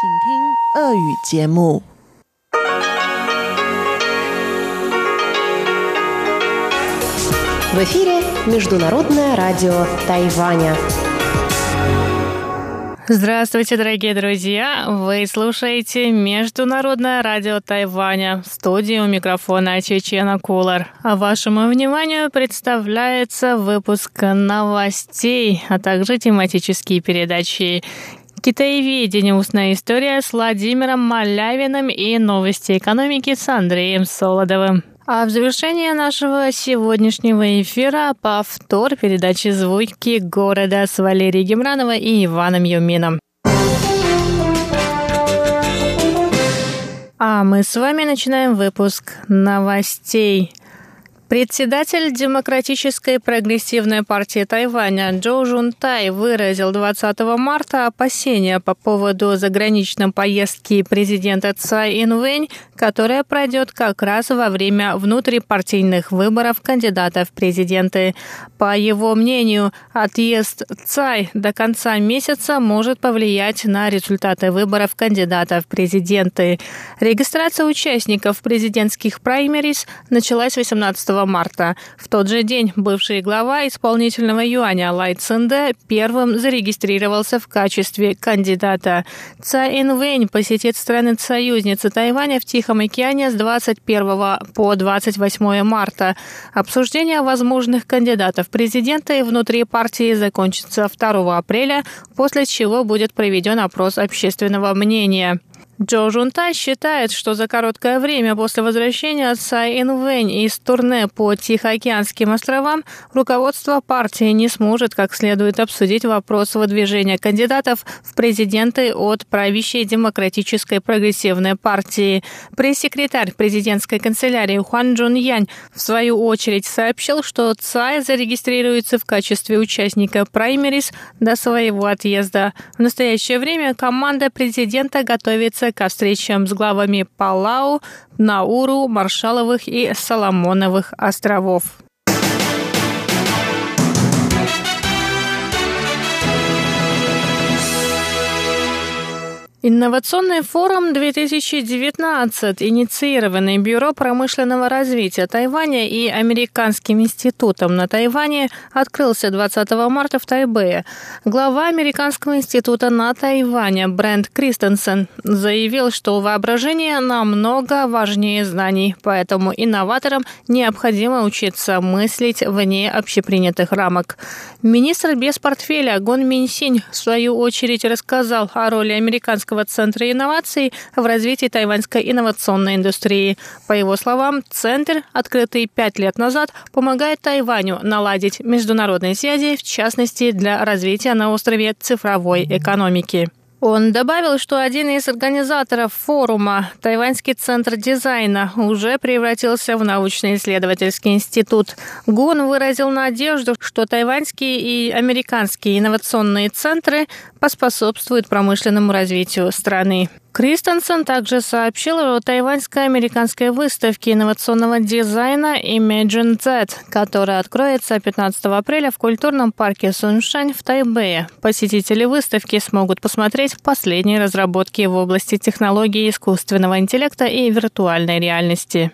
В эфире Международное радио Тайваня. Здравствуйте, дорогие друзья! Вы слушаете Международное радио Тайваня. В студии у микрофона Чечена Кулар. А вашему вниманию представляется выпуск новостей, а также тематические передачи. Китаеведение. Устная история с Владимиром Малявиным и новости экономики с Андреем Солодовым. А в завершение нашего сегодняшнего эфира повтор передачи «Звуки города» с Валерией Гемрановой и Иваном Юмином. А мы с вами начинаем выпуск новостей. Председатель Демократической прогрессивной партии Тайваня Джоу Жунтай выразил 20 марта опасения по поводу заграничной поездки президента Цай Инвэнь, которая пройдет как раз во время внутрипартийных выборов кандидатов в президенты. По его мнению, отъезд Цай до конца месяца может повлиять на результаты выборов кандидатов в президенты. Регистрация участников президентских праймерис началась 18 марта. В тот же день бывший глава исполнительного юаня Лай Цинде первым зарегистрировался в качестве кандидата. Цай Инвэнь посетит страны-союзницы Тайваня в Тихом океане с 21 по 28 марта. Обсуждение возможных кандидатов в президенты внутри партии закончится 2 апреля, после чего будет проведен опрос общественного мнения. Джо Жунтай считает, что за короткое время после возвращения Цай Инвэнь из турне по Тихоокеанским островам руководство партии не сможет как следует обсудить вопрос выдвижения кандидатов в президенты от правящей демократической прогрессивной партии. Пресс-секретарь президентской канцелярии Хуан Джун Янь в свою очередь сообщил, что Цай зарегистрируется в качестве участника праймерис до своего отъезда. В настоящее время команда президента готовится ко встречам с главами Палау, Науру, Маршаловых и Соломоновых островов. Инновационный форум 2019, инициированный Бюро промышленного развития Тайваня и Американским институтом на Тайване, открылся 20 марта в Тайбэе. Глава Американского института на Тайване Брент Кристенсен заявил, что воображение намного важнее знаний, поэтому инноваторам необходимо учиться мыслить вне общепринятых рамок. Министр без портфеля Гон Минсинь в свою очередь рассказал о роли американского Тайваньского центра инноваций в развитии тайваньской инновационной индустрии. По его словам, центр, открытый пять лет назад, помогает Тайваню наладить международные связи, в частности, для развития на острове цифровой экономики. Он добавил, что один из организаторов форума, Тайваньский центр дизайна, уже превратился в научно-исследовательский институт. Гун выразил надежду, что тайваньские и американские инновационные центры поспособствуют промышленному развитию страны. Кристенсен также сообщил о тайваньско-американской выставке инновационного дизайна Imagine Z, которая откроется 15 апреля в культурном парке Суншань в Тайбэе. Посетители выставки смогут посмотреть последние разработки в области технологий искусственного интеллекта и виртуальной реальности.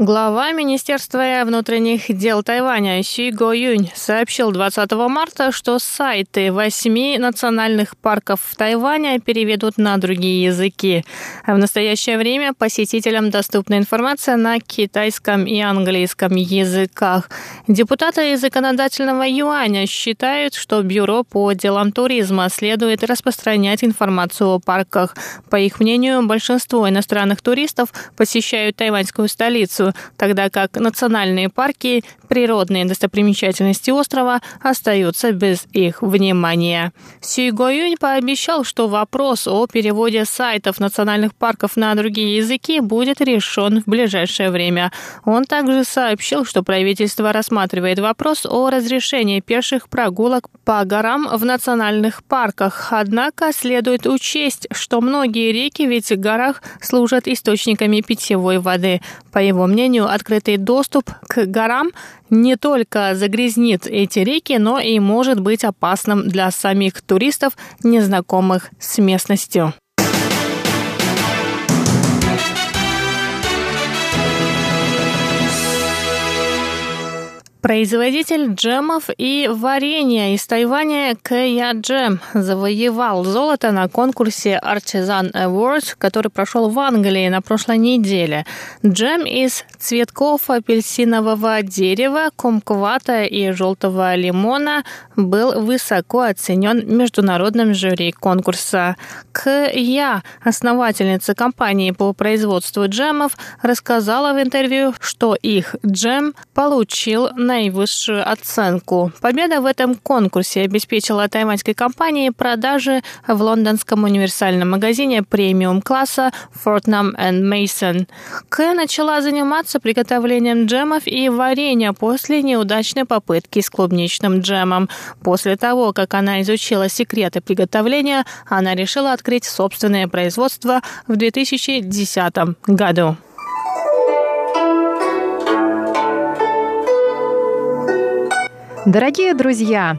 Глава Министерства внутренних дел Тайваня Си Го Юнь сообщил 20 марта, что сайты восьми национальных парков в Тайване переведут на другие языки. В настоящее время посетителям доступна информация на китайском и английском языках. Депутаты законодательного юаня считают, что Бюро по делам туризма следует распространять информацию о парках. По их мнению, большинство иностранных туристов посещают тайваньскую столицу, тогда как национальные парки, природные достопримечательности острова остаются без их внимания. Сюй Гоюнь пообещал, что вопрос о переводе сайтов национальных парков на другие языки будет решен в ближайшее время. Он также сообщил, что правительство рассматривает вопрос о разрешении пеших прогулок по горам в национальных парках. Однако следует учесть, что многие реки в этих горах служат источниками питьевой воды. По его мнению, мнению, открытый доступ к горам не только загрязнит эти реки, но и может быть опасным для самих туристов, незнакомых с местностью. Производитель джемов и варенья из Тайваня Кэя Джем завоевал золото на конкурсе Artisan Awards, который прошел в Англии на прошлой неделе. Джем из цветков апельсинового дерева, кумквата и желтого лимона был высоко оценен международным жюри конкурса. Кэя, основательница компании по производству джемов, рассказала в интервью, что их джем получил наивысшую оценку. Победа в этом конкурсе обеспечила тайваньской компании продажи в лондонском универсальном магазине премиум-класса Fortnum Mason. К начала заниматься приготовлением джемов и варенья после неудачной попытки с клубничным джемом. После того, как она изучила секреты приготовления, она решила открыть собственное производство в 2010 году. Дорогие друзья,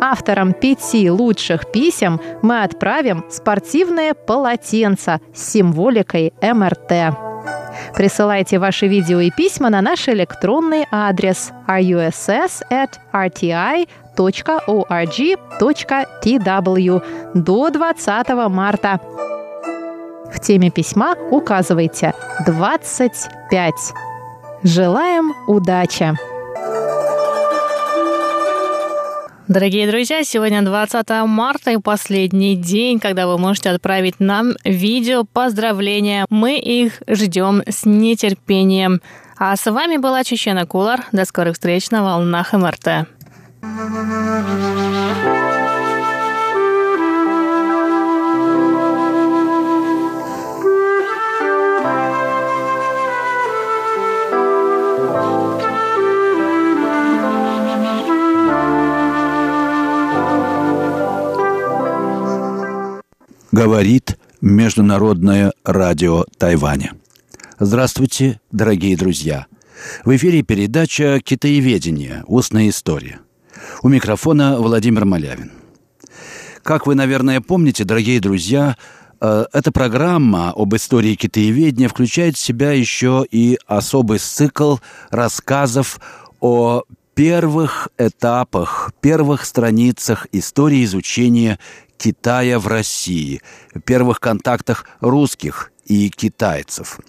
Авторам пяти лучших писем мы отправим спортивное полотенце с символикой МРТ. Присылайте ваши видео и письма на наш электронный адрес russ@rti.org.tw до 20 марта. В теме письма указывайте 25. Желаем удачи! Дорогие друзья, сегодня 20 марта и последний день, когда вы можете отправить нам видео поздравления. Мы их ждем с нетерпением. А с вами была Чечена Кулар. До скорых встреч на волнах МРТ. Говорит Международное радио Тайваня. Здравствуйте, дорогие друзья. В эфире передача «Китаеведение. Устная история». У микрофона Владимир Малявин. Как вы, наверное, помните, дорогие друзья, э, эта программа об истории китаеведения включает в себя еще и особый цикл рассказов о первых этапах, первых страницах истории изучения Китая в России, первых контактах русских и китайцев.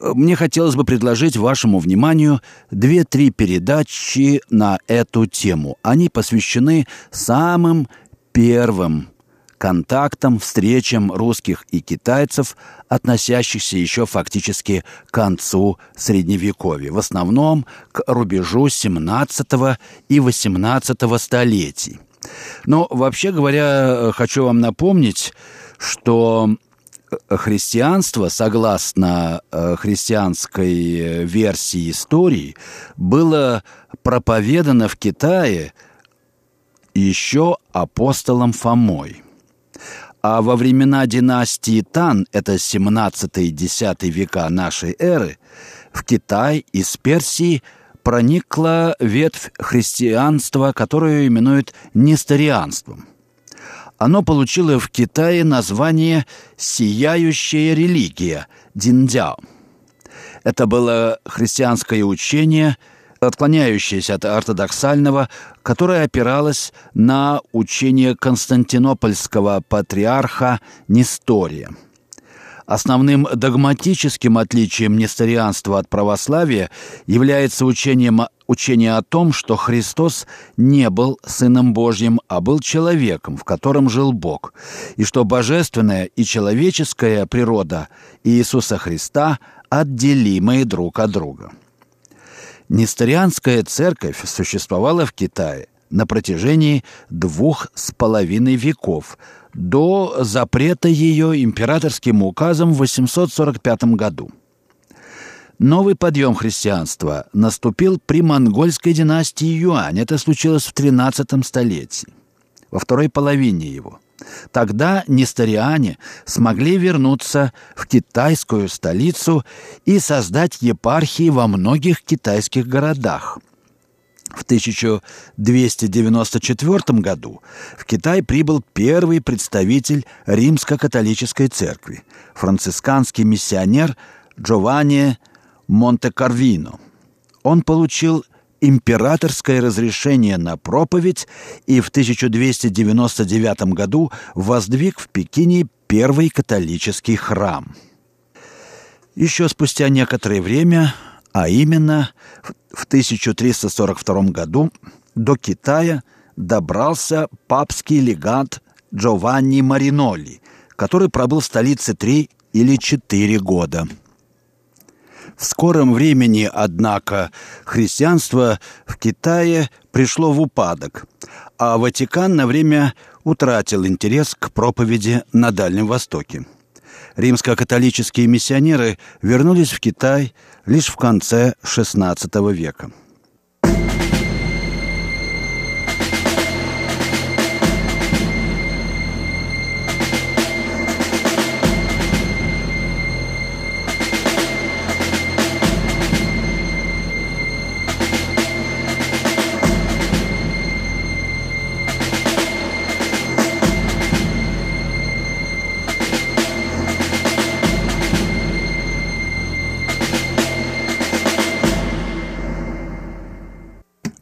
Мне хотелось бы предложить вашему вниманию две-три передачи на эту тему. Они посвящены самым первым контактам, встречам русских и китайцев, относящихся еще фактически к концу Средневековья, в основном к рубежу 17 и 18 столетий. Но, вообще говоря, хочу вам напомнить, что христианство, согласно э, христианской версии истории, было проповедано в Китае еще апостолом Фомой. А во времена династии Тан, это 17-10 века нашей эры, в Китай из Персии – проникла ветвь христианства, которую именуют несторианством. Оно получило в Китае название «Сияющая религия» – Диндяо. Это было христианское учение, отклоняющаяся от ортодоксального, которая опиралась на учение константинопольского патриарха Нестория – Основным догматическим отличием несторианства от православия является учением, учение о том, что Христос не был Сыном Божьим, а был человеком, в котором жил Бог, и что божественная и человеческая природа Иисуса Христа отделимые друг от друга. Несторианская церковь существовала в Китае на протяжении двух с половиной веков – до запрета ее императорским указом в 845 году. Новый подъем христианства наступил при монгольской династии Юань. Это случилось в XIII столетии, во второй половине его. Тогда несториане смогли вернуться в китайскую столицу и создать епархии во многих китайских городах – в 1294 году в Китай прибыл первый представитель римско-католической церкви, францисканский миссионер Джованни Монте-Карвино. Он получил императорское разрешение на проповедь и в 1299 году воздвиг в Пекине первый католический храм. Еще спустя некоторое время а именно в 1342 году до Китая добрался папский легат Джованни Мариноли, который пробыл в столице три или четыре года. В скором времени, однако, христианство в Китае пришло в упадок, а Ватикан на время утратил интерес к проповеди на Дальнем Востоке. Римско-католические миссионеры вернулись в Китай лишь в конце XVI века.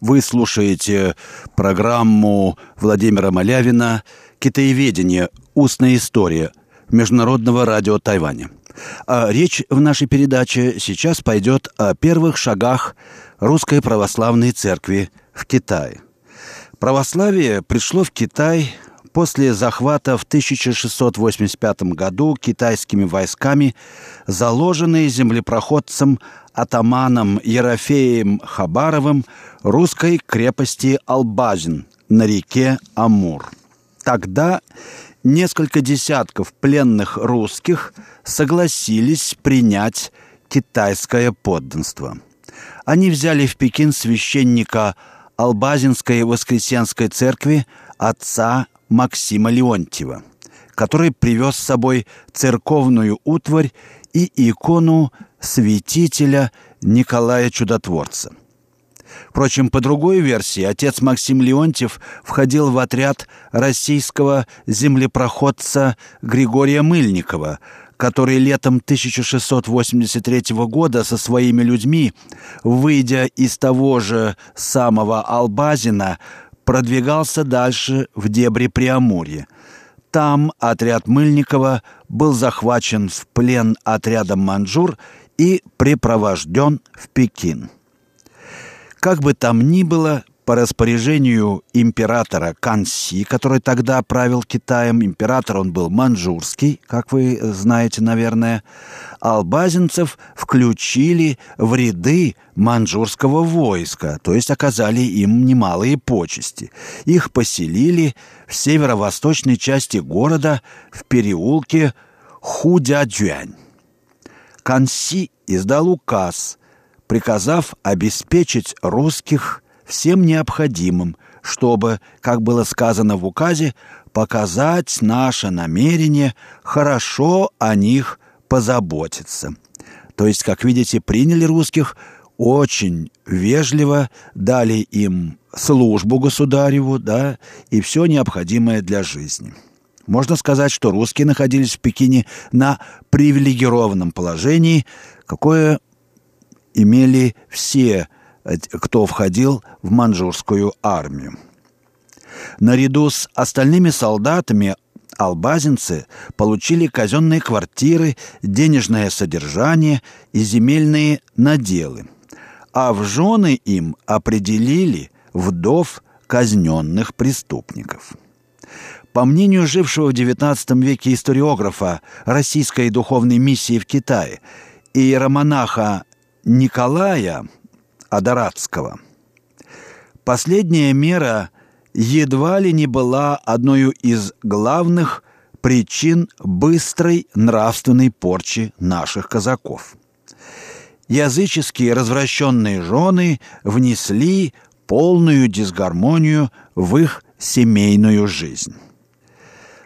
Вы слушаете программу Владимира Малявина «Китаеведение. Устная история» Международного радио Тайваня. А речь в нашей передаче сейчас пойдет о первых шагах Русской Православной Церкви в Китае. Православие пришло в Китай после захвата в 1685 году китайскими войсками, заложенной землепроходцем атаманом Ерофеем Хабаровым русской крепости Албазин на реке Амур. Тогда несколько десятков пленных русских согласились принять китайское подданство. Они взяли в Пекин священника Албазинской Воскресенской церкви отца Максима Леонтьева, который привез с собой церковную утварь и икону святителя Николая Чудотворца. Впрочем, по другой версии, отец Максим Леонтьев входил в отряд российского землепроходца Григория Мыльникова, который летом 1683 года со своими людьми, выйдя из того же самого Албазина, продвигался дальше в дебри Преамурья. Там отряд Мыльникова был захвачен в плен отрядом манжур и припровожден в Пекин. Как бы там ни было, по распоряжению императора Канси, который тогда правил Китаем, император он был манжурский, как вы знаете, наверное, албазинцев включили в ряды манжурского войска, то есть оказали им немалые почести. Их поселили в северо-восточной части города в переулке Худядюань. Канси издал указ, приказав обеспечить русских всем необходимым, чтобы, как было сказано в указе, показать наше намерение хорошо о них позаботиться. То есть, как видите, приняли русских очень вежливо, дали им службу государеву, да, и все необходимое для жизни. Можно сказать, что русские находились в Пекине на привилегированном положении, какое имели все кто входил в манчжурскую армию. Наряду с остальными солдатами албазинцы получили казенные квартиры, денежное содержание и земельные наделы, а в жены им определили вдов казненных преступников. По мнению жившего в XIX веке историографа российской духовной миссии в Китае иеромонаха Николая Адорадского, последняя мера едва ли не была одной из главных причин быстрой нравственной порчи наших казаков. Языческие развращенные жены внесли полную дисгармонию в их семейную жизнь.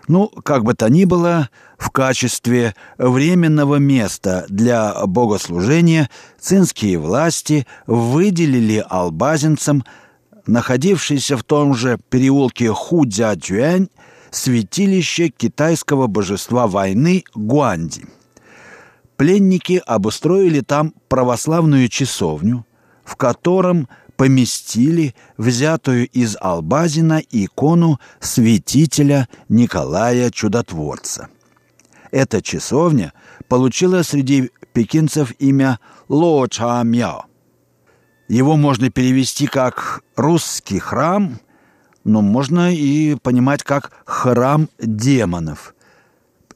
Ну, как бы то ни было, в качестве временного места для богослужения цинские власти выделили албазинцам находившийся в том же переулке Худзя-Тюэнь, святилище китайского божества войны Гуанди. Пленники обустроили там православную часовню, в котором поместили взятую из Албазина икону святителя Николая Чудотворца. Эта часовня получила среди пекинцев имя Ло Ча Мяо. Его можно перевести как «русский храм», но можно и понимать как «храм демонов»,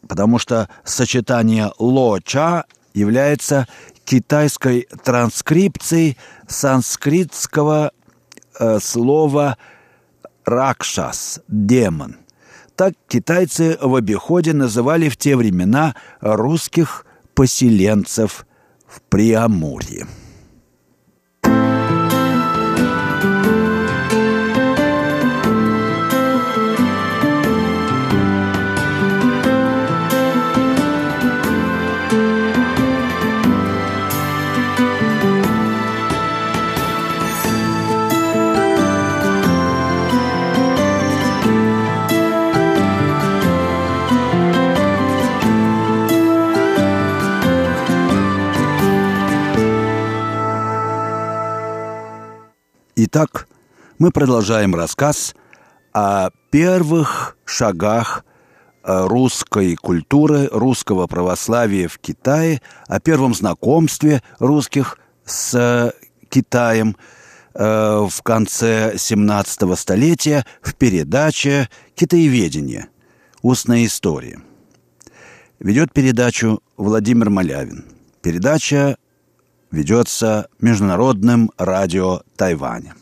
потому что сочетание «ло-ча» является китайской транскрипцией санскритского э, слова «ракшас» — «демон». Так китайцы в обиходе называли в те времена русских поселенцев в Приамурье. Итак, мы продолжаем рассказ о первых шагах э, русской культуры, русского православия в Китае, о первом знакомстве русских с Китаем э, в конце 17 столетия в передаче «Китаеведение. Устная история». Ведет передачу Владимир Малявин. Передача ведется Международным радио Тайваня.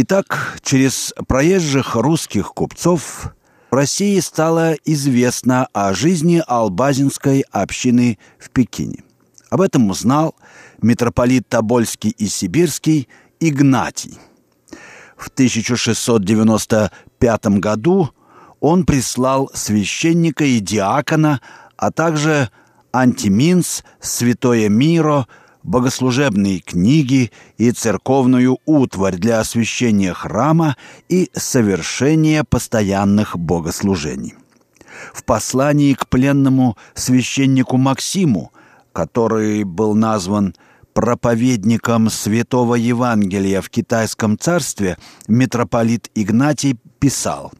Итак, через проезжих русских купцов в России стало известно о жизни албазинской общины в Пекине. Об этом узнал митрополит Тобольский и Сибирский Игнатий. В 1695 году он прислал священника и диакона, а также антиминс, святое миро – богослужебные книги и церковную утварь для освящения храма и совершения постоянных богослужений. В послании к пленному священнику Максиму, который был назван проповедником Святого Евангелия в Китайском царстве, митрополит Игнатий писал –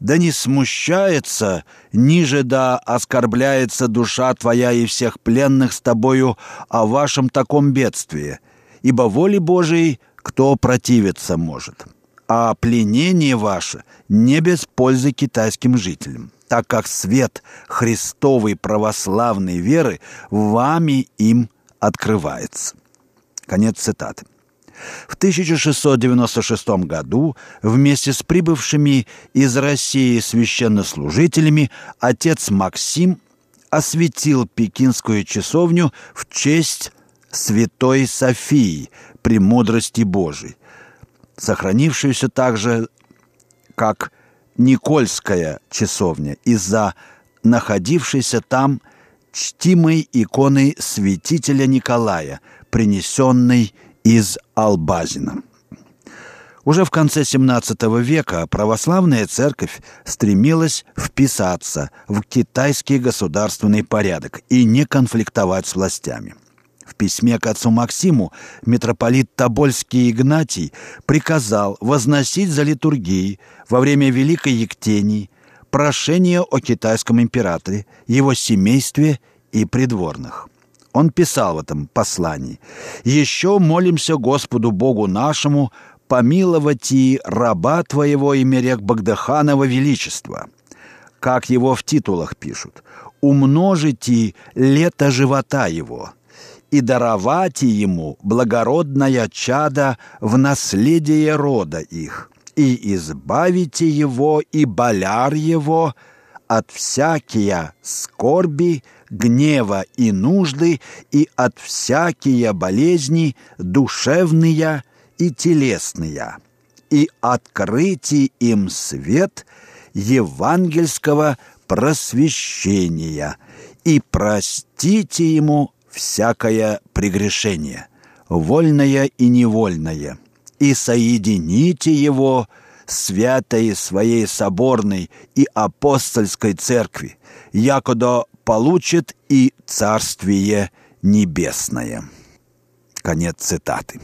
да не смущается, ниже да оскорбляется душа твоя и всех пленных с тобою о вашем таком бедствии, ибо воли Божией кто противиться может. А пленение ваше не без пользы китайским жителям, так как свет Христовой православной веры вами им открывается. Конец цитаты. В 1696 году вместе с прибывшими из России священнослужителями отец Максим осветил пекинскую часовню в честь Святой Софии, премудрости Божией, сохранившуюся также как Никольская часовня из-за находившейся там чтимой иконы святителя Николая, принесенной из Албазина. Уже в конце XVII века православная церковь стремилась вписаться в китайский государственный порядок и не конфликтовать с властями. В письме к отцу Максиму митрополит Тобольский Игнатий приказал возносить за литургией во время Великой Ектении прошение о китайском императоре, его семействе и придворных. Он писал в этом послании «Еще молимся Господу Богу нашему помиловать и раба твоего Имерек Багдаханова Величества». Как его в титулах пишут «Умножите лето живота его» и даровать ему благородное чадо в наследие рода их, и избавите его и боляр его от всякие скорби, гнева и нужды, и от всякие болезни душевные и телесные, и открытий им свет евангельского просвещения, и простите ему всякое прегрешение, вольное и невольное, и соедините его святой своей соборной и апостольской церкви, якодо получит и Царствие Небесное. Конец цитаты.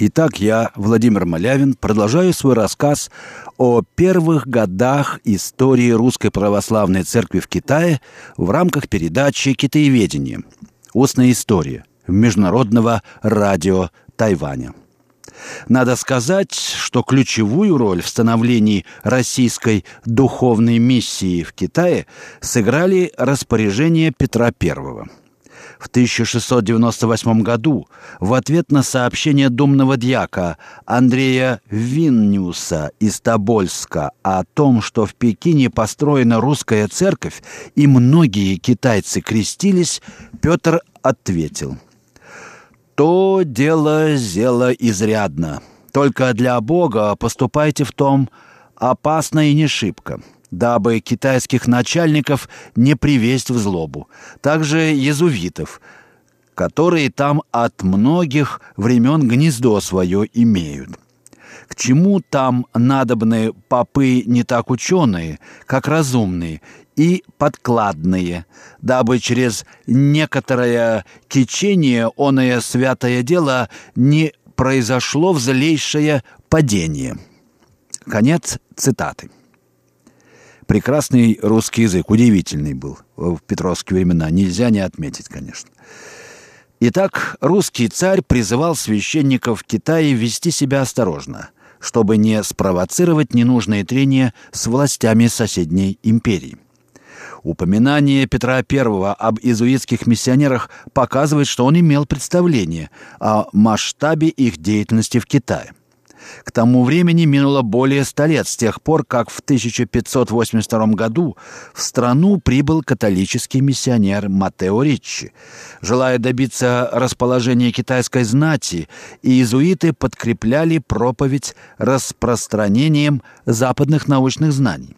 Итак, я, Владимир Малявин, продолжаю свой рассказ о первых годах истории Русской Православной Церкви в Китае в рамках передачи «Китаеведение. Устная история» Международного радио Тайваня. Надо сказать, что ключевую роль в становлении российской духовной миссии в Китае сыграли распоряжения Петра I – в 1698 году в ответ на сообщение думного дьяка Андрея Виннюса из Тобольска о том, что в Пекине построена русская церковь и многие китайцы крестились, Петр ответил. «То дело зело изрядно, только для Бога поступайте в том опасно и не шибко» дабы китайских начальников не привесть в злобу. Также езувитов, которые там от многих времен гнездо свое имеют. К чему там надобны попы не так ученые, как разумные, и подкладные, дабы через некоторое кичение оное святое дело не произошло в злейшее падение. Конец цитаты. Прекрасный русский язык, удивительный был в петровские времена, нельзя не отметить, конечно. Итак, русский царь призывал священников Китая вести себя осторожно, чтобы не спровоцировать ненужные трения с властями соседней империи. Упоминание Петра I об иезуитских миссионерах показывает, что он имел представление о масштабе их деятельности в Китае. К тому времени минуло более ста лет с тех пор, как в 1582 году в страну прибыл католический миссионер Матео Риччи. Желая добиться расположения китайской знати, иезуиты подкрепляли проповедь распространением западных научных знаний.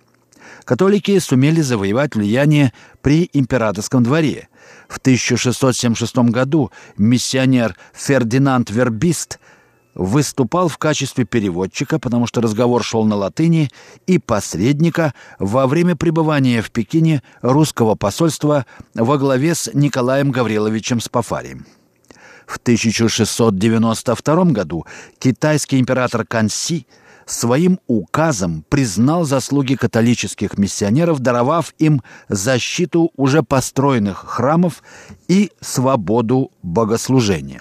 Католики сумели завоевать влияние при императорском дворе. В 1676 году миссионер Фердинанд Вербист – выступал в качестве переводчика, потому что разговор шел на латыни, и посредника во время пребывания в Пекине русского посольства во главе с Николаем Гавриловичем Спафарием. В 1692 году китайский император Канси своим указом признал заслуги католических миссионеров, даровав им защиту уже построенных храмов и свободу богослужения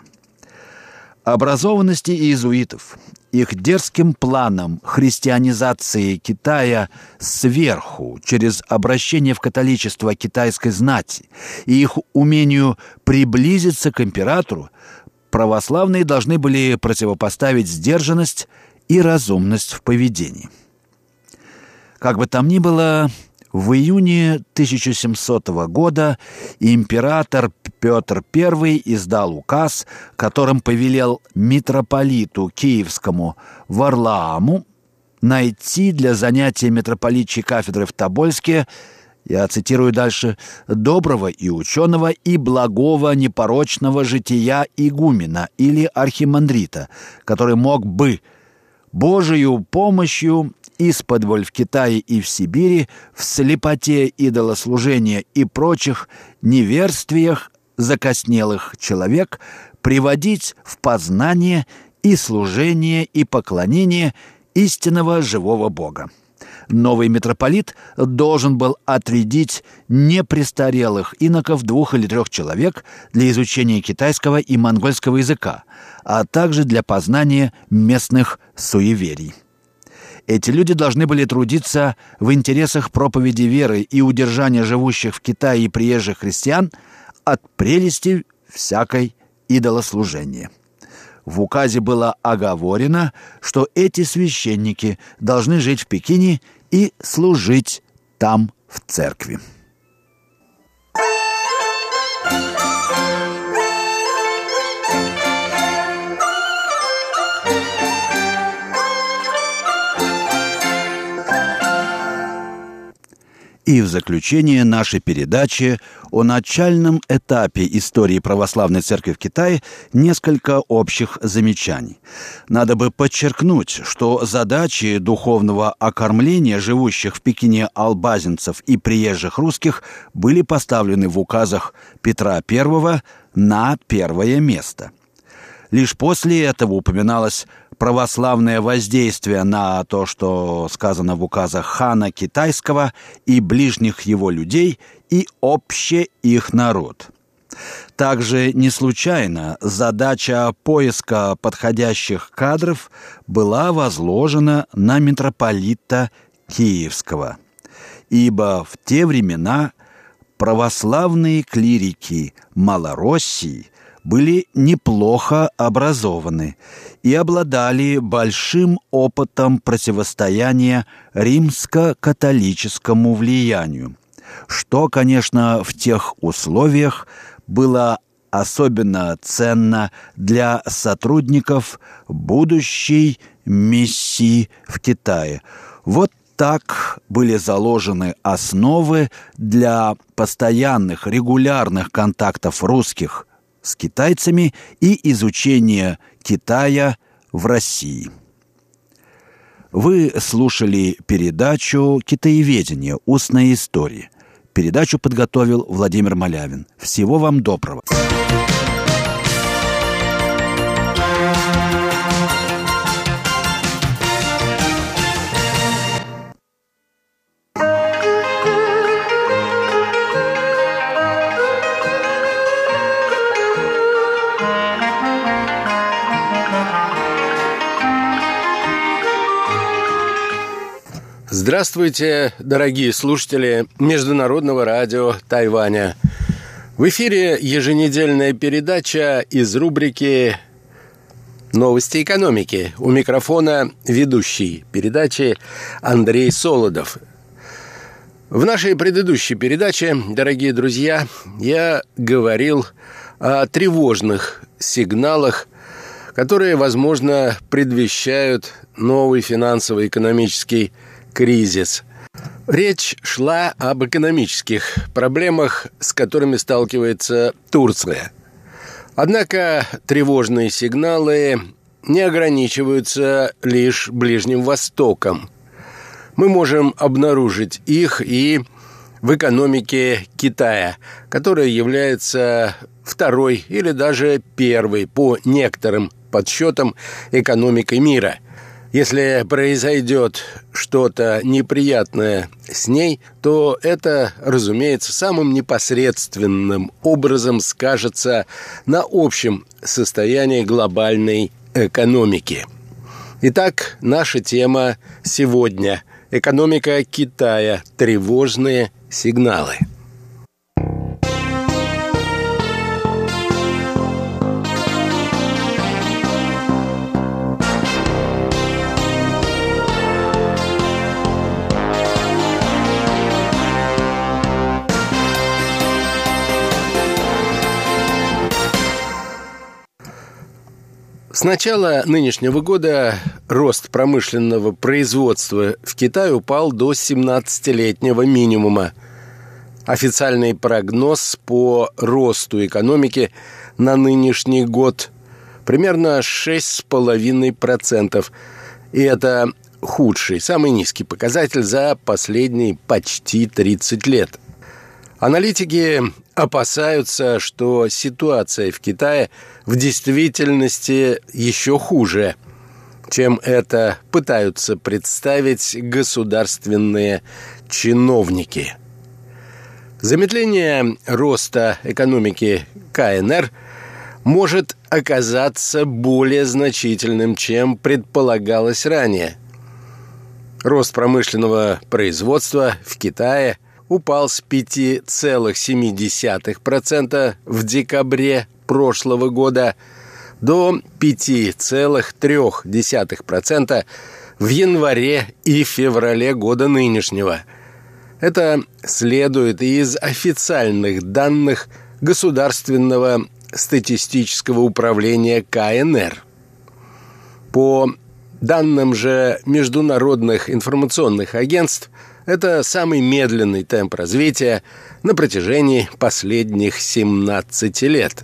образованности иезуитов, их дерзким планом христианизации Китая сверху через обращение в католичество китайской знати и их умению приблизиться к императору, православные должны были противопоставить сдержанность и разумность в поведении. Как бы там ни было, В июне 1700 года император Петр I издал указ, которым повелел митрополиту Киевскому Варлааму найти для занятия митрополитчей кафедры в Тобольске я цитирую дальше, «доброго и ученого и благого непорочного жития игумена или архимандрита, который мог бы Божию помощью исподволь в Китае и в Сибири, в слепоте идолослужения и прочих неверствиях закоснелых человек приводить в познание и служение и поклонение истинного живого Бога новый митрополит должен был отрядить непрестарелых иноков двух или трех человек для изучения китайского и монгольского языка, а также для познания местных суеверий. Эти люди должны были трудиться в интересах проповеди веры и удержания живущих в Китае и приезжих христиан от прелести всякой идолослужения. В указе было оговорено, что эти священники должны жить в Пекине и служить там в церкви. И в заключение нашей передачи о начальном этапе истории православной церкви в Китае несколько общих замечаний. Надо бы подчеркнуть, что задачи духовного окормления живущих в Пекине албазинцев и приезжих русских были поставлены в указах Петра I на первое место. Лишь после этого упоминалось православное воздействие на то, что сказано в указах хана китайского и ближних его людей и обще их народ. Также не случайно задача поиска подходящих кадров была возложена на митрополита Киевского, ибо в те времена православные клирики Малороссии – были неплохо образованы и обладали большим опытом противостояния римско-католическому влиянию, что, конечно, в тех условиях было особенно ценно для сотрудников будущей миссии в Китае. Вот так были заложены основы для постоянных, регулярных контактов русских с китайцами и изучение Китая в России. Вы слушали передачу «Китаеведение. Устная история». Передачу подготовил Владимир Малявин. Всего вам доброго. Здравствуйте, дорогие слушатели Международного радио Тайваня. В эфире еженедельная передача из рубрики «Новости экономики». У микрофона ведущий передачи Андрей Солодов. В нашей предыдущей передаче, дорогие друзья, я говорил о тревожных сигналах, которые, возможно, предвещают новый финансово-экономический кризис. Речь шла об экономических проблемах, с которыми сталкивается Турция. Однако тревожные сигналы не ограничиваются лишь Ближним Востоком. Мы можем обнаружить их и в экономике Китая, которая является второй или даже первой по некоторым подсчетам экономикой мира – если произойдет что-то неприятное с ней, то это, разумеется, самым непосредственным образом скажется на общем состоянии глобальной экономики. Итак, наша тема сегодня – экономика Китая. Тревожные сигналы – С начала нынешнего года рост промышленного производства в Китае упал до 17-летнего минимума. Официальный прогноз по росту экономики на нынешний год примерно 6,5%. И это худший, самый низкий показатель за последние почти 30 лет. Аналитики опасаются, что ситуация в Китае в действительности еще хуже, чем это пытаются представить государственные чиновники. Замедление роста экономики КНР может оказаться более значительным, чем предполагалось ранее. Рост промышленного производства в Китае – упал с 5,7% в декабре прошлого года до 5,3% в январе и феврале года нынешнего. Это следует из официальных данных Государственного статистического управления КНР. По данным же международных информационных агентств – это самый медленный темп развития на протяжении последних 17 лет.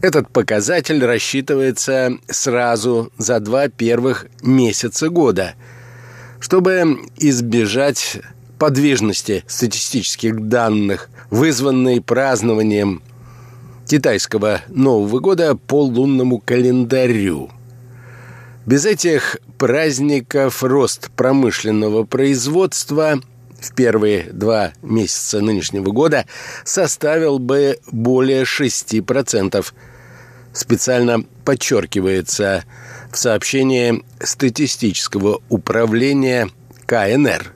Этот показатель рассчитывается сразу за два первых месяца года, чтобы избежать подвижности статистических данных, вызванной празднованием китайского Нового года по лунному календарю – без этих праздников рост промышленного производства в первые два месяца нынешнего года составил бы более 6%. Специально подчеркивается в сообщении статистического управления КНР.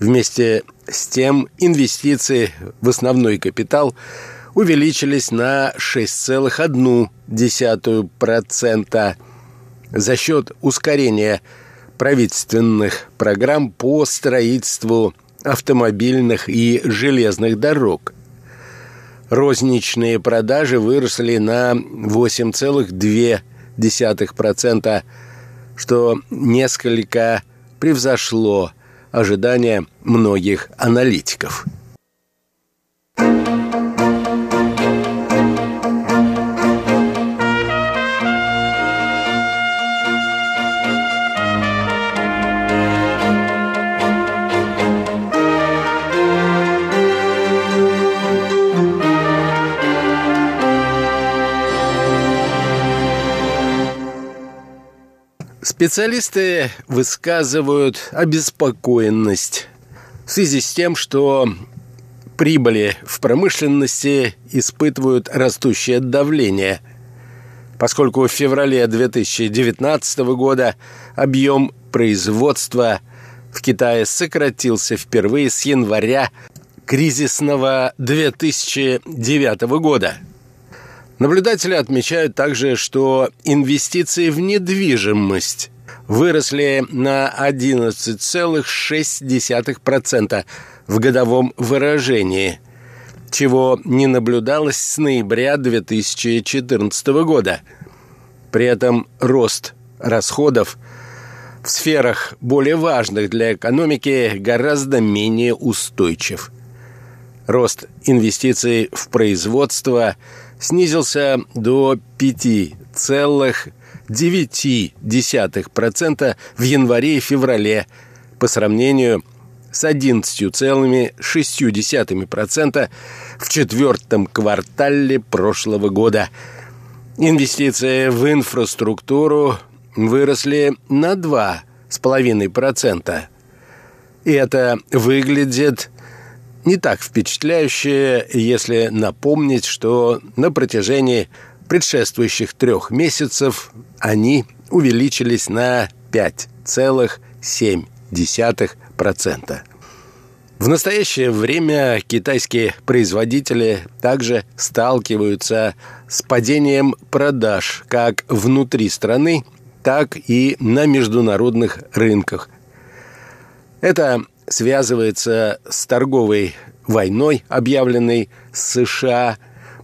Вместе с тем инвестиции в основной капитал увеличились на 6,1% за счет ускорения правительственных программ по строительству автомобильных и железных дорог. Розничные продажи выросли на 8,2%, что несколько превзошло ожидания многих аналитиков. Специалисты высказывают обеспокоенность в связи с тем, что прибыли в промышленности испытывают растущее давление, поскольку в феврале 2019 года объем производства в Китае сократился впервые с января кризисного 2009 года – Наблюдатели отмечают также, что инвестиции в недвижимость выросли на 11,6% в годовом выражении, чего не наблюдалось с ноября 2014 года. При этом рост расходов в сферах более важных для экономики гораздо менее устойчив. Рост инвестиций в производство – снизился до 5,9% в январе и феврале по сравнению с 11,6% в четвертом квартале прошлого года. Инвестиции в инфраструктуру выросли на 2,5%. И это выглядит не так впечатляющее, если напомнить, что на протяжении предшествующих трех месяцев они увеличились на 5,7%. В настоящее время китайские производители также сталкиваются с падением продаж как внутри страны, так и на международных рынках. Это связывается с торговой войной, объявленной США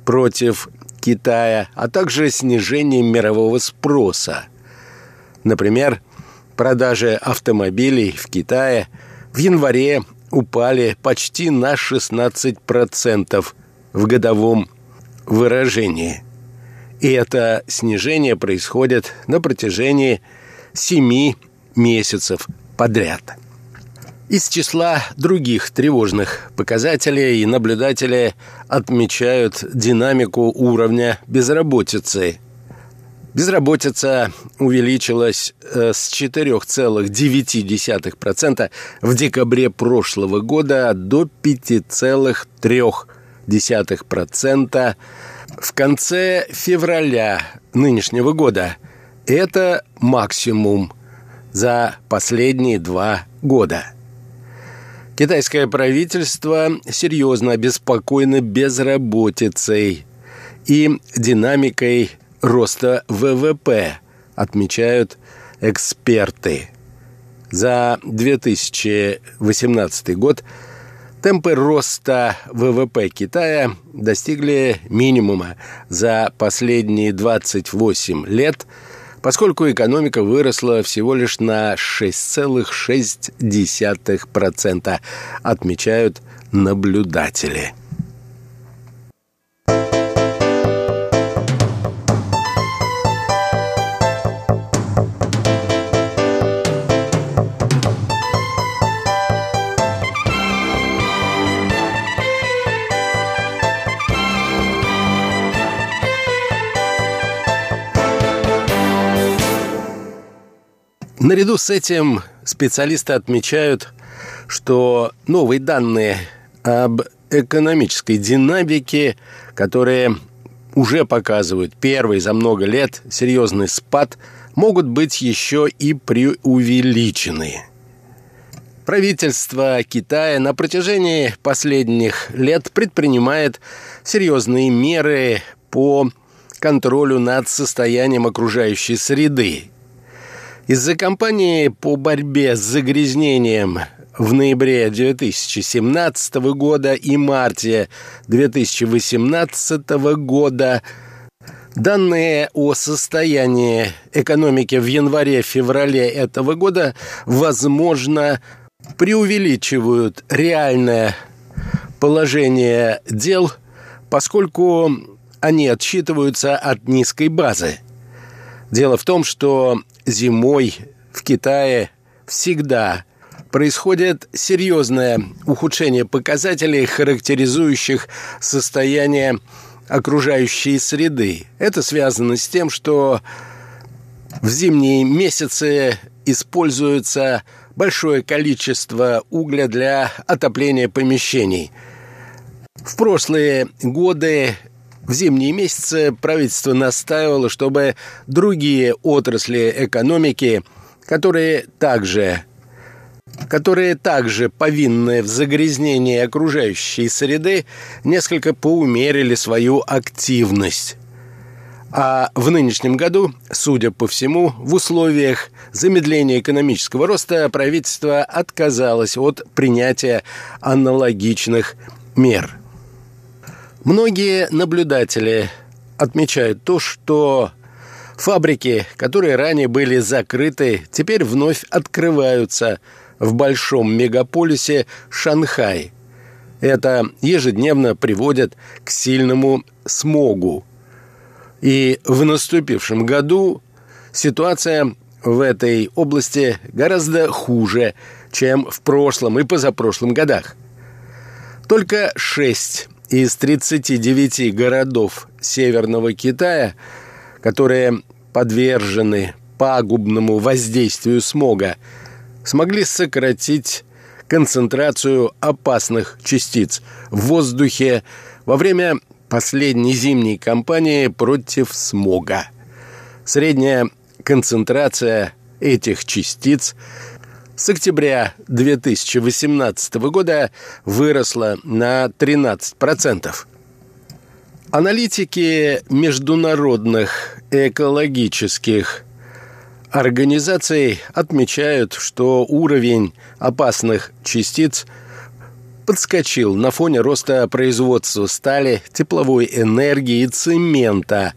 против Китая, а также снижением мирового спроса. Например, продажи автомобилей в Китае в январе упали почти на 16% в годовом выражении. И это снижение происходит на протяжении 7 месяцев подряд. Из числа других тревожных показателей наблюдатели отмечают динамику уровня безработицы. Безработица увеличилась э, с 4,9% в декабре прошлого года до 5,3% в конце февраля нынешнего года. Это максимум за последние два года. Китайское правительство серьезно обеспокоено безработицей и динамикой роста ВВП, отмечают эксперты. За 2018 год темпы роста ВВП Китая достигли минимума за последние 28 лет – поскольку экономика выросла всего лишь на 6,6%, отмечают наблюдатели. Наряду с этим специалисты отмечают, что новые данные об экономической динамике, которые уже показывают первый за много лет серьезный спад, могут быть еще и преувеличены. Правительство Китая на протяжении последних лет предпринимает серьезные меры по контролю над состоянием окружающей среды из-за кампании по борьбе с загрязнением в ноябре 2017 года и марте 2018 года Данные о состоянии экономики в январе-феврале этого года, возможно, преувеличивают реальное положение дел, поскольку они отсчитываются от низкой базы. Дело в том, что зимой в Китае всегда происходит серьезное ухудшение показателей, характеризующих состояние окружающей среды. Это связано с тем, что в зимние месяцы используется большое количество угля для отопления помещений. В прошлые годы в зимние месяцы правительство настаивало, чтобы другие отрасли экономики, которые также которые также повинны в загрязнении окружающей среды, несколько поумерили свою активность. А в нынешнем году, судя по всему, в условиях замедления экономического роста правительство отказалось от принятия аналогичных мер – Многие наблюдатели отмечают то, что фабрики, которые ранее были закрыты, теперь вновь открываются в большом мегаполисе Шанхай. Это ежедневно приводит к сильному смогу. И в наступившем году ситуация в этой области гораздо хуже, чем в прошлом и позапрошлом годах. Только шесть из 39 городов Северного Китая, которые подвержены пагубному воздействию смога, смогли сократить концентрацию опасных частиц в воздухе во время последней зимней кампании против смога. Средняя концентрация этих частиц с октября 2018 года выросла на 13%. Аналитики международных экологических организаций отмечают, что уровень опасных частиц подскочил на фоне роста производства стали, тепловой энергии и цемента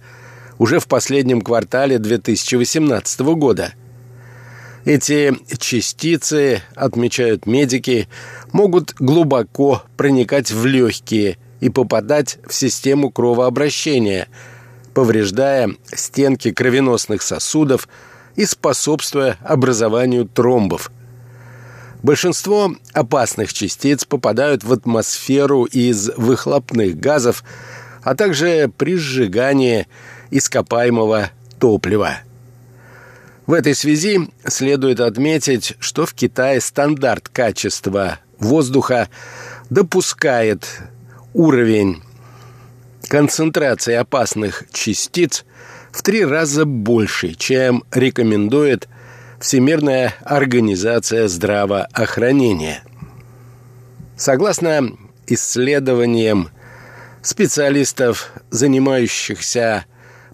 уже в последнем квартале 2018 года. Эти частицы, отмечают медики, могут глубоко проникать в легкие и попадать в систему кровообращения, повреждая стенки кровеносных сосудов и способствуя образованию тромбов – Большинство опасных частиц попадают в атмосферу из выхлопных газов, а также при сжигании ископаемого топлива. В этой связи следует отметить, что в Китае стандарт качества воздуха допускает уровень концентрации опасных частиц в три раза больше, чем рекомендует Всемирная организация здравоохранения. Согласно исследованиям специалистов, занимающихся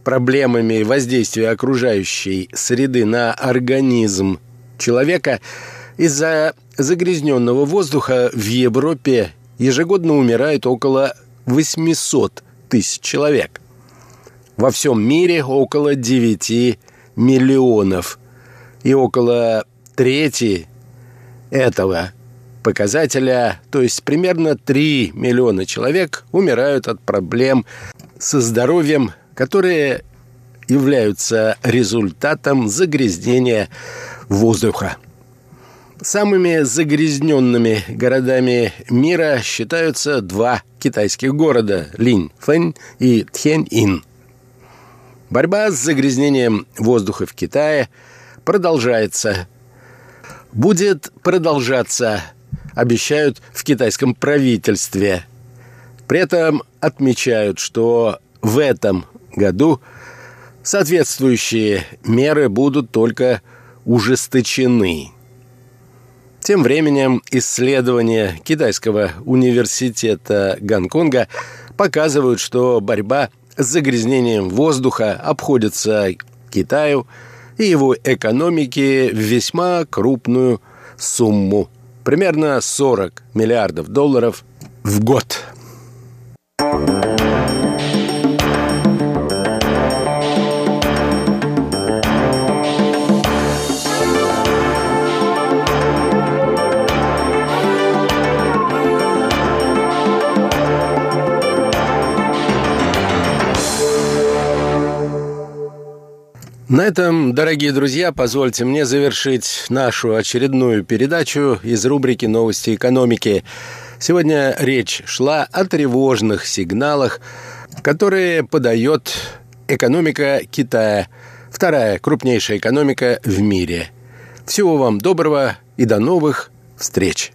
проблемами воздействия окружающей среды на организм человека, из-за загрязненного воздуха в Европе ежегодно умирает около 800 тысяч человек. Во всем мире около 9 миллионов и около трети этого показателя, то есть примерно 3 миллиона человек, умирают от проблем со здоровьем, которые являются результатом загрязнения воздуха. Самыми загрязненными городами мира считаются два китайских города – Линь-Фэнь и Тхень-Ин. Борьба с загрязнением воздуха в Китае – продолжается. Будет продолжаться, обещают в китайском правительстве. При этом отмечают, что в этом году соответствующие меры будут только ужесточены. Тем временем исследования Китайского университета Гонконга показывают, что борьба с загрязнением воздуха обходится Китаю – и его экономики в весьма крупную сумму. Примерно 40 миллиардов долларов в год. На этом, дорогие друзья, позвольте мне завершить нашу очередную передачу из рубрики «Новости экономики». Сегодня речь шла о тревожных сигналах, которые подает экономика Китая, вторая крупнейшая экономика в мире. Всего вам доброго и до новых встреч!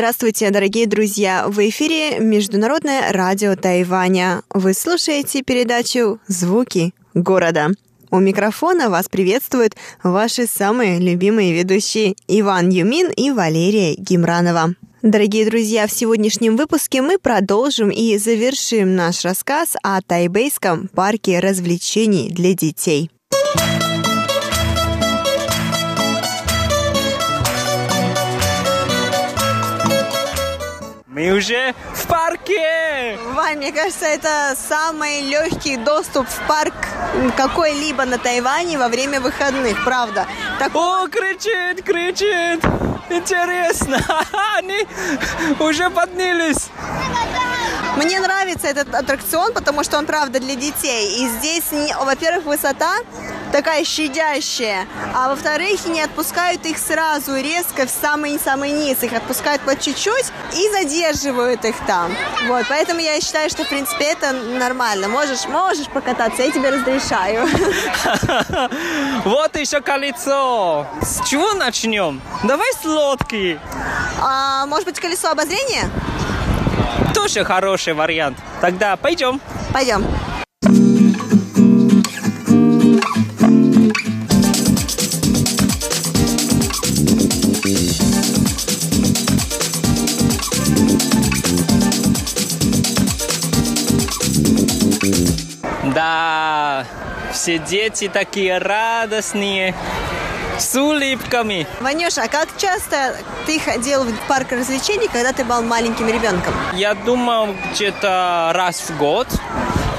Здравствуйте, дорогие друзья! В эфире Международное радио Тайваня. Вы слушаете передачу «Звуки города». У микрофона вас приветствуют ваши самые любимые ведущие Иван Юмин и Валерия Гимранова. Дорогие друзья, в сегодняшнем выпуске мы продолжим и завершим наш рассказ о тайбейском парке развлечений для детей. Мы уже в парке! Вань, мне кажется, это самый легкий доступ в парк какой-либо на Тайване во время выходных, правда? Так... О, кричит, кричит! Интересно, они уже поднялись. Мне нравится этот аттракцион, потому что он, правда, для детей. И здесь, во-первых, высота такая щадящая, а во-вторых, не отпускают их сразу резко в самый-самый низ. Их отпускают по чуть-чуть и задерживают их там. Вот, поэтому я считаю, что, в принципе, это нормально. Можешь, можешь покататься, я тебе разрешаю. Вот еще колесо. С чего начнем? Давай с лодки. А, может быть, колесо обозрения? Тоже хороший вариант. Тогда пойдем. Пойдем. Да, все дети такие радостные с улыбками. Ванюша, а как часто ты ходил в парк развлечений, когда ты был маленьким ребенком? Я думал, где-то раз в год.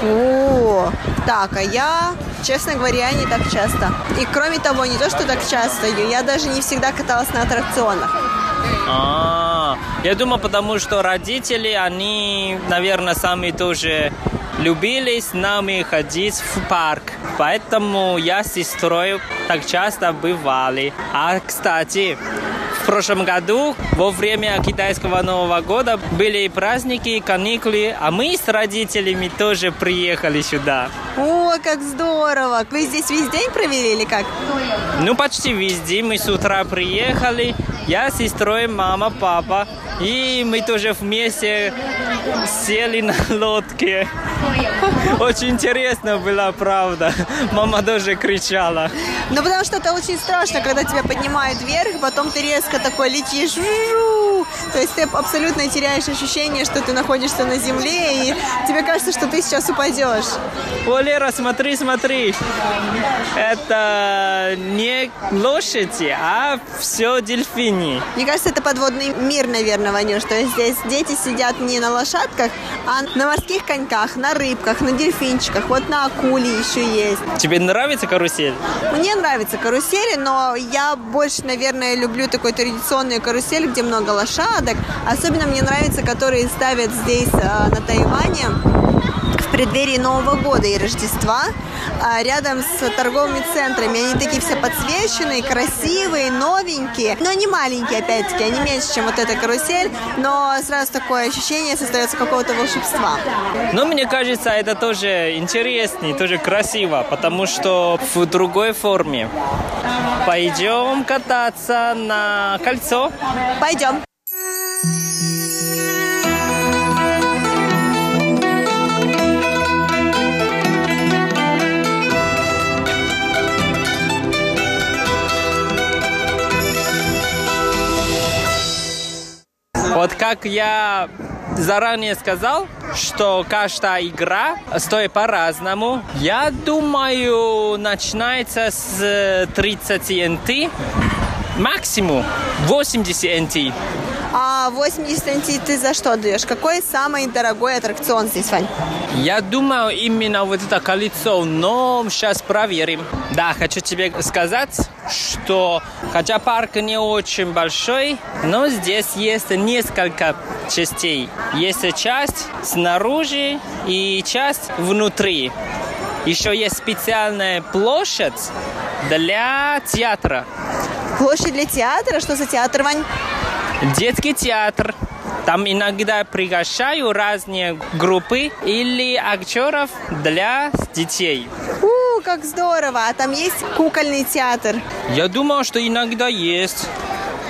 О, так, а я, честно говоря, не так часто. И кроме того, не то, что так часто, я даже не всегда каталась на аттракционах. А, я думаю, потому что родители, они, наверное, сами тоже любили с нами ходить в парк. Поэтому я с сестрой так часто бывали. А, кстати, в прошлом году во время китайского Нового года были праздники, каникулы, а мы с родителями тоже приехали сюда. О, как здорово! Вы здесь весь день провели или как? Ну, почти весь день. Мы с утра приехали, я с сестрой, мама, папа. И мы тоже вместе сели на лодке. Очень интересно было, правда. Мама тоже кричала. Ну, потому что это очень страшно, когда тебя поднимают вверх, потом ты резко такой летишь. То есть ты абсолютно теряешь ощущение, что ты находишься на земле, и тебе кажется, что ты сейчас упадешь. О, Лера, смотри, смотри. Это не лошади, а все дельфини. Мне кажется, это подводный мир, наверное, Ванюш. То есть здесь дети сидят не на лошадках, а на морских коньках, на рыбках, на дельфинчиках, вот на акуле еще есть. Тебе нравится карусель? Мне нравится карусели, но я больше, наверное, люблю такой традиционный карусель, где много лошадок. Особенно мне нравится, которые ставят здесь, э, на Тайване, преддверии Нового года и Рождества а, рядом с торговыми центрами. Они такие все подсвеченные, красивые, новенькие. Но они маленькие, опять-таки, они меньше, чем вот эта карусель. Но сразу такое ощущение создается какого-то волшебства. Ну, мне кажется, это тоже интереснее, тоже красиво, потому что в другой форме. Пойдем кататься на кольцо. Пойдем. Вот как я заранее сказал, что каждая игра стоит по-разному. Я думаю, начинается с 30 NT, максимум 80 NT. А 80 NT ты за что даешь? Какой самый дорогой аттракцион здесь, Вань? Я думаю, именно вот это колесо, но сейчас проверим. Да, хочу тебе сказать, что хотя парк не очень большой, но здесь есть несколько частей. Есть часть снаружи и часть внутри. Еще есть специальная площадь для театра. Площадь для театра? Что за театр, Вань? Детский театр. Там иногда приглашаю разные группы или актеров для детей. У, как здорово! А там есть кукольный театр? Я думал, что иногда есть.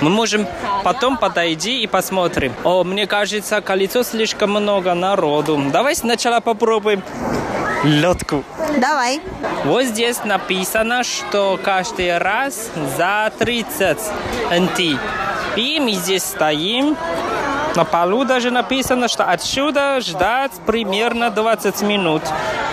Мы можем потом подойти и посмотрим. О, мне кажется, колесо слишком много народу. Давай сначала попробуем лодку. Давай. Вот здесь написано, что каждый раз за 30 НТ. И мы здесь стоим. На полу даже написано, что отсюда ждать примерно 20 минут.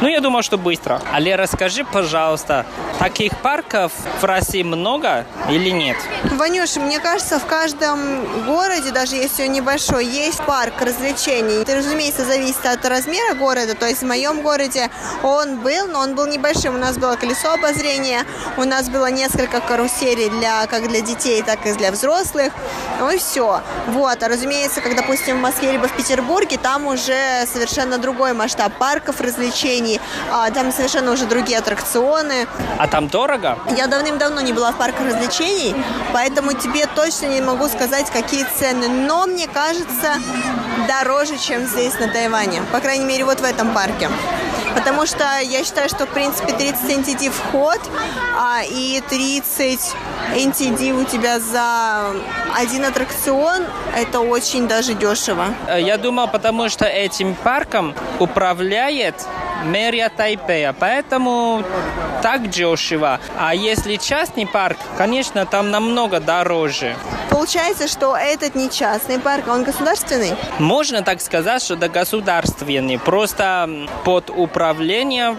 Ну, я думаю, что быстро. Але расскажи, пожалуйста, таких парков в России много или нет? Ванюш, мне кажется, в каждом городе, даже если он небольшой, есть парк развлечений. Это, разумеется, зависит от размера города. То есть в моем городе он был, но он был небольшим. У нас было колесо обозрения, у нас было несколько каруселей для, как для детей, так и для взрослых. Ну и все. Вот. А разумеется, как, допустим, в Москве либо в Петербурге, там уже совершенно другой масштаб парков развлечений. А, там совершенно уже другие аттракционы. А там дорого? Я давным-давно не была в парках развлечений, поэтому тебе точно не могу сказать, какие цены. Но мне кажется, дороже, чем здесь, на Тайване. По крайней мере, вот в этом парке. Потому что я считаю, что, в принципе, 30 NTD вход а, и 30 NTD у тебя за один аттракцион, это очень даже дешево. Я думал, потому что этим парком управляет мэрия Тайпея, поэтому так дешево. А если частный парк, конечно, там намного дороже. Получается, что этот не частный парк, а он государственный? Можно так сказать, что это государственный. Просто под управлением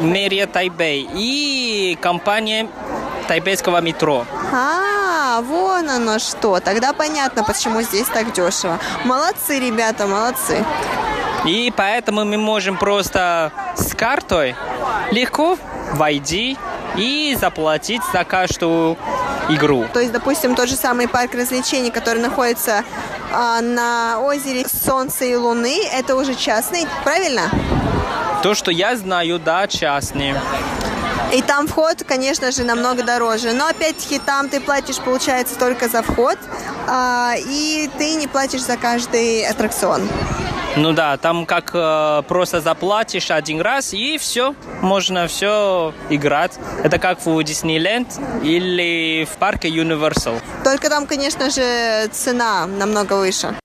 мэрия Тайбэй и компания тайбейского метро. А, вон оно что. Тогда понятно, почему здесь так дешево. Молодцы, ребята, молодцы. И поэтому мы можем просто с картой легко войти и заплатить за каждую игру. То есть, допустим, тот же самый парк развлечений, который находится а, на озере Солнца и Луны, это уже частный, правильно? То, что я знаю, да, частный. И там вход, конечно же, намного дороже. Но опять-таки там ты платишь, получается, только за вход, а, и ты не платишь за каждый аттракцион. Ну да, там как э, просто заплатишь один раз и все, можно все играть. Это как в Диснейленд или в парке Universal. Только там, конечно же, цена намного выше.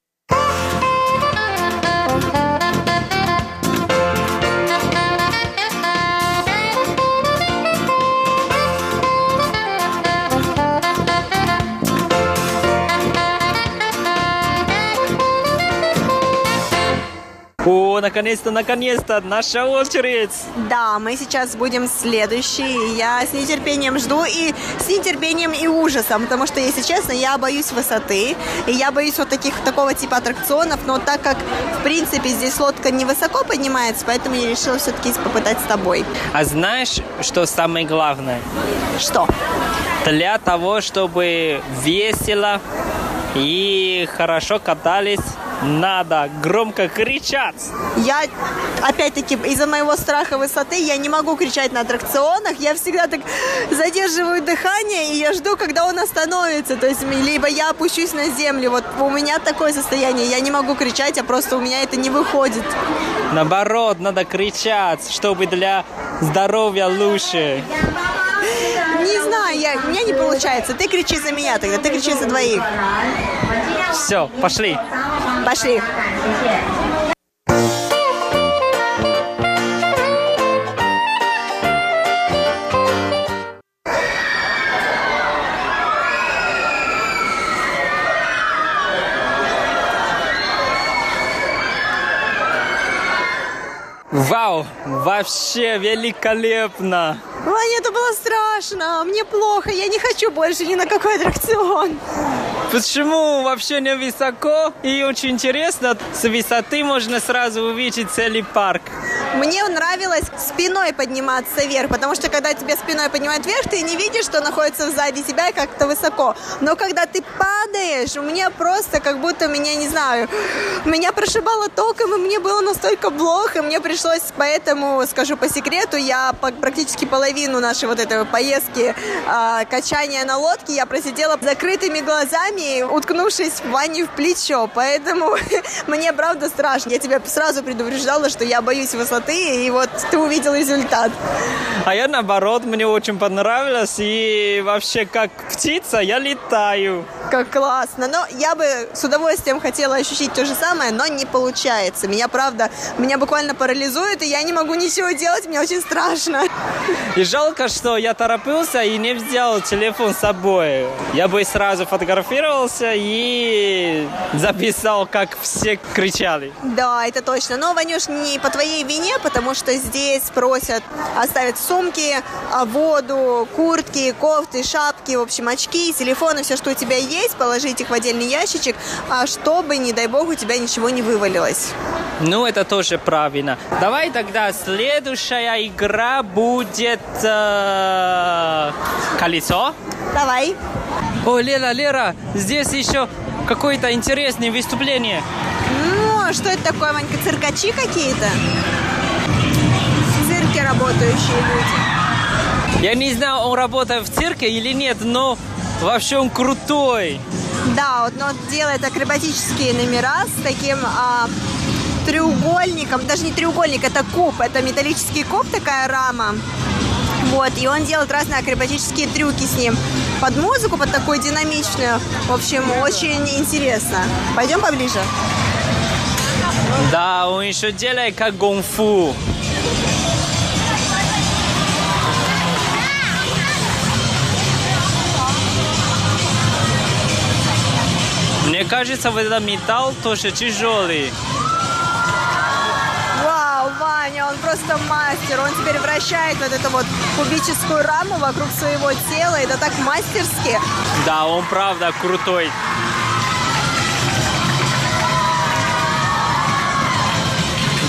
О, наконец-то, наконец-то, наша очередь. Да, мы сейчас будем следующие. Я с нетерпением жду и с нетерпением и ужасом, потому что, если честно, я боюсь высоты, и я боюсь вот таких такого типа аттракционов, но так как, в принципе, здесь лодка не высоко поднимается, поэтому я решила все-таки попытать с тобой. А знаешь, что самое главное? Что? Для того, чтобы весело и хорошо катались, надо громко кричать. Я, опять-таки, из-за моего страха высоты, я не могу кричать на аттракционах. Я всегда так задерживаю дыхание, и я жду, когда он остановится. То есть, либо я опущусь на землю. Вот у меня такое состояние. Я не могу кричать, а просто у меня это не выходит. Наоборот, надо кричать, чтобы для здоровья лучше. Не знаю, я, у меня не получается. Ты кричи за меня тогда, ты кричи за двоих. Все, пошли. Пошли. Вау, вообще великолепно. Ой, это было страшно. Мне плохо. Я не хочу больше ни на какой аттракцион. Почему вообще не высоко? И очень интересно, с высоты можно сразу увидеть целый парк. Мне нравилось спиной подниматься вверх, потому что когда тебя спиной поднимают вверх, ты не видишь, что находится сзади тебя и как-то высоко. Но когда ты падаешь, у меня просто как будто меня, не знаю, меня прошибало током, и мне было настолько плохо, мне пришлось, поэтому, скажу по секрету, я практически половину нашей вот этой поездки э, качания на лодке я просидела закрытыми глазами, уткнувшись в ванне в плечо, поэтому мне правда страшно. Я тебя сразу предупреждала, что я боюсь высоты, и вот ты увидел результат. А я наоборот, мне очень понравилось, и вообще как птица я летаю. Как классно. Но я бы с удовольствием хотела ощутить то же самое, но не получается. Меня, правда, меня буквально парализует, и я не могу ничего делать, мне очень страшно. И жалко, что я торопился и не взял телефон с собой. Я бы сразу фотографировался и записал, как все кричали. Да, это точно. Но, Ванюш, не по твоей вине, потому что здесь просят оставить сумки, а, воду, куртки, кофты, шапки, в общем, очки, телефоны, все, что у тебя есть, положить их в отдельный ящичек, а чтобы, не дай бог, у тебя ничего не вывалилось. Ну, это тоже правильно. Давай тогда следующая игра будет э, колесо. Давай. О, Лера, Лера, здесь еще какое-то интересное выступление. Ну, а что это такое, Ванька, циркачи какие-то? Работающие люди. Я не знаю, он работает в цирке или нет, но вообще он крутой. Да, вот, он делает акробатические номера с таким а, треугольником, даже не треугольник, это куб, это металлический куб, такая рама. Вот, и он делает разные акробатические трюки с ним под музыку, под такую динамичную. В общем, очень интересно. Пойдем поближе? Да, он еще делает как гонфу. Мне кажется, в этот металл тоже тяжелый. Вау, Ваня, он просто мастер. Он теперь вращает вот эту вот кубическую раму вокруг своего тела. Это так мастерски. Да, он правда крутой.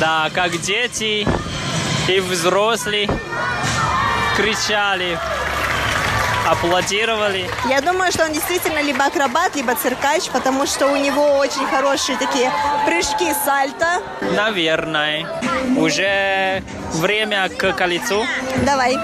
Да, как дети и взрослые кричали, аплодировали. Я думаю, что он действительно либо акробат, либо циркач, потому что у него очень хорошие такие прыжки сальто. Наверное. Уже время к колесу. Давай.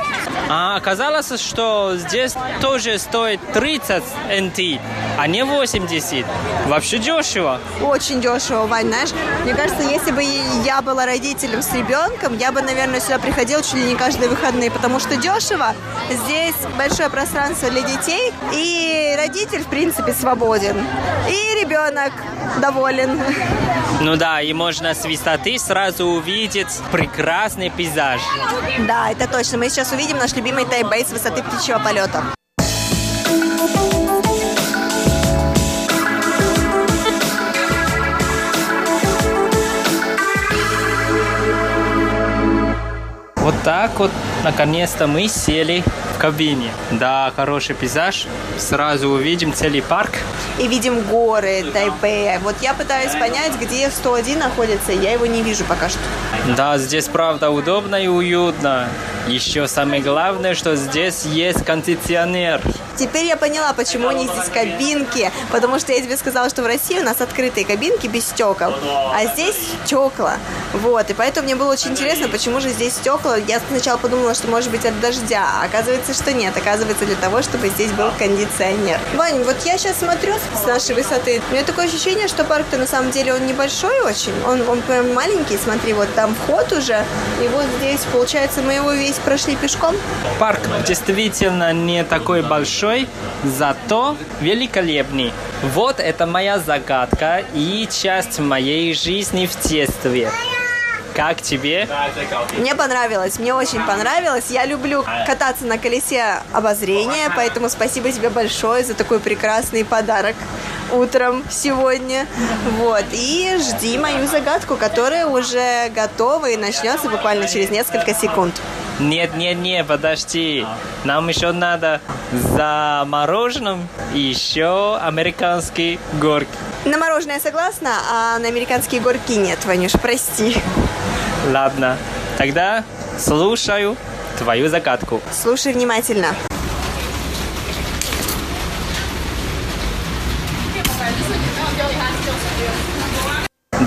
А оказалось, что здесь тоже стоит 30 NT, а не 80. Вообще дешево. Очень дешево, Вань, знаешь. Мне кажется, если бы я была родителем с ребенком, я бы, наверное, сюда приходила чуть ли не каждые выходные, потому что дешево. Здесь большое пространство для детей, и родитель, в принципе, свободен. И ребенок доволен. Ну да, и можно с высоты сразу увидеть прекрасный пейзаж. Да, это точно. Мы сейчас увидим наш любимый тайбэй с высоты птичьего полета. Вот так вот, наконец-то мы сели в кабине. Да, хороший пейзаж. Сразу увидим целый парк. И видим горы Тайбэя. Вот я пытаюсь понять, где 101 находится. Я его не вижу пока что. Да, здесь правда удобно и уютно. Еще самое главное, что здесь есть кондиционер. Теперь я поняла, почему у них здесь кабинки. Потому что я тебе сказала, что в России у нас открытые кабинки без стекол. А здесь стекла. Вот. И поэтому мне было очень интересно, почему же здесь стекла. Я сначала подумала, что может быть от дождя. А оказывается, что нет. Оказывается, для того, чтобы здесь был кондиционер. Вань, вот я сейчас смотрю с нашей высоты. У меня такое ощущение, что парк-то на самом деле он небольшой очень. Он, он прям маленький. Смотри, вот там вход уже. И вот здесь, получается, мы его весь прошли пешком. Парк действительно не такой большой, зато великолепный. Вот это моя загадка и часть моей жизни в детстве. Как тебе? Мне понравилось, мне очень понравилось. Я люблю кататься на колесе обозрения, поэтому спасибо тебе большое за такой прекрасный подарок утром сегодня. Вот. И жди мою загадку, которая уже готова и начнется буквально через несколько секунд. Нет, нет, нет, подожди. Нам еще надо за мороженым еще американские горки. На мороженое согласна, а на американские горки нет, Ванюш, прости. Ладно, тогда слушаю твою загадку. Слушай внимательно.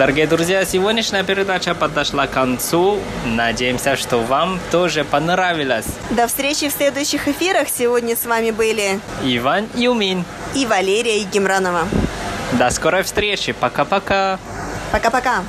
Дорогие друзья, сегодняшняя передача подошла к концу. Надеемся, что вам тоже понравилось. До встречи в следующих эфирах. Сегодня с вами были Иван Юмин. и Валерия Егемранова. До скорой встречи. Пока-пока. Пока-пока.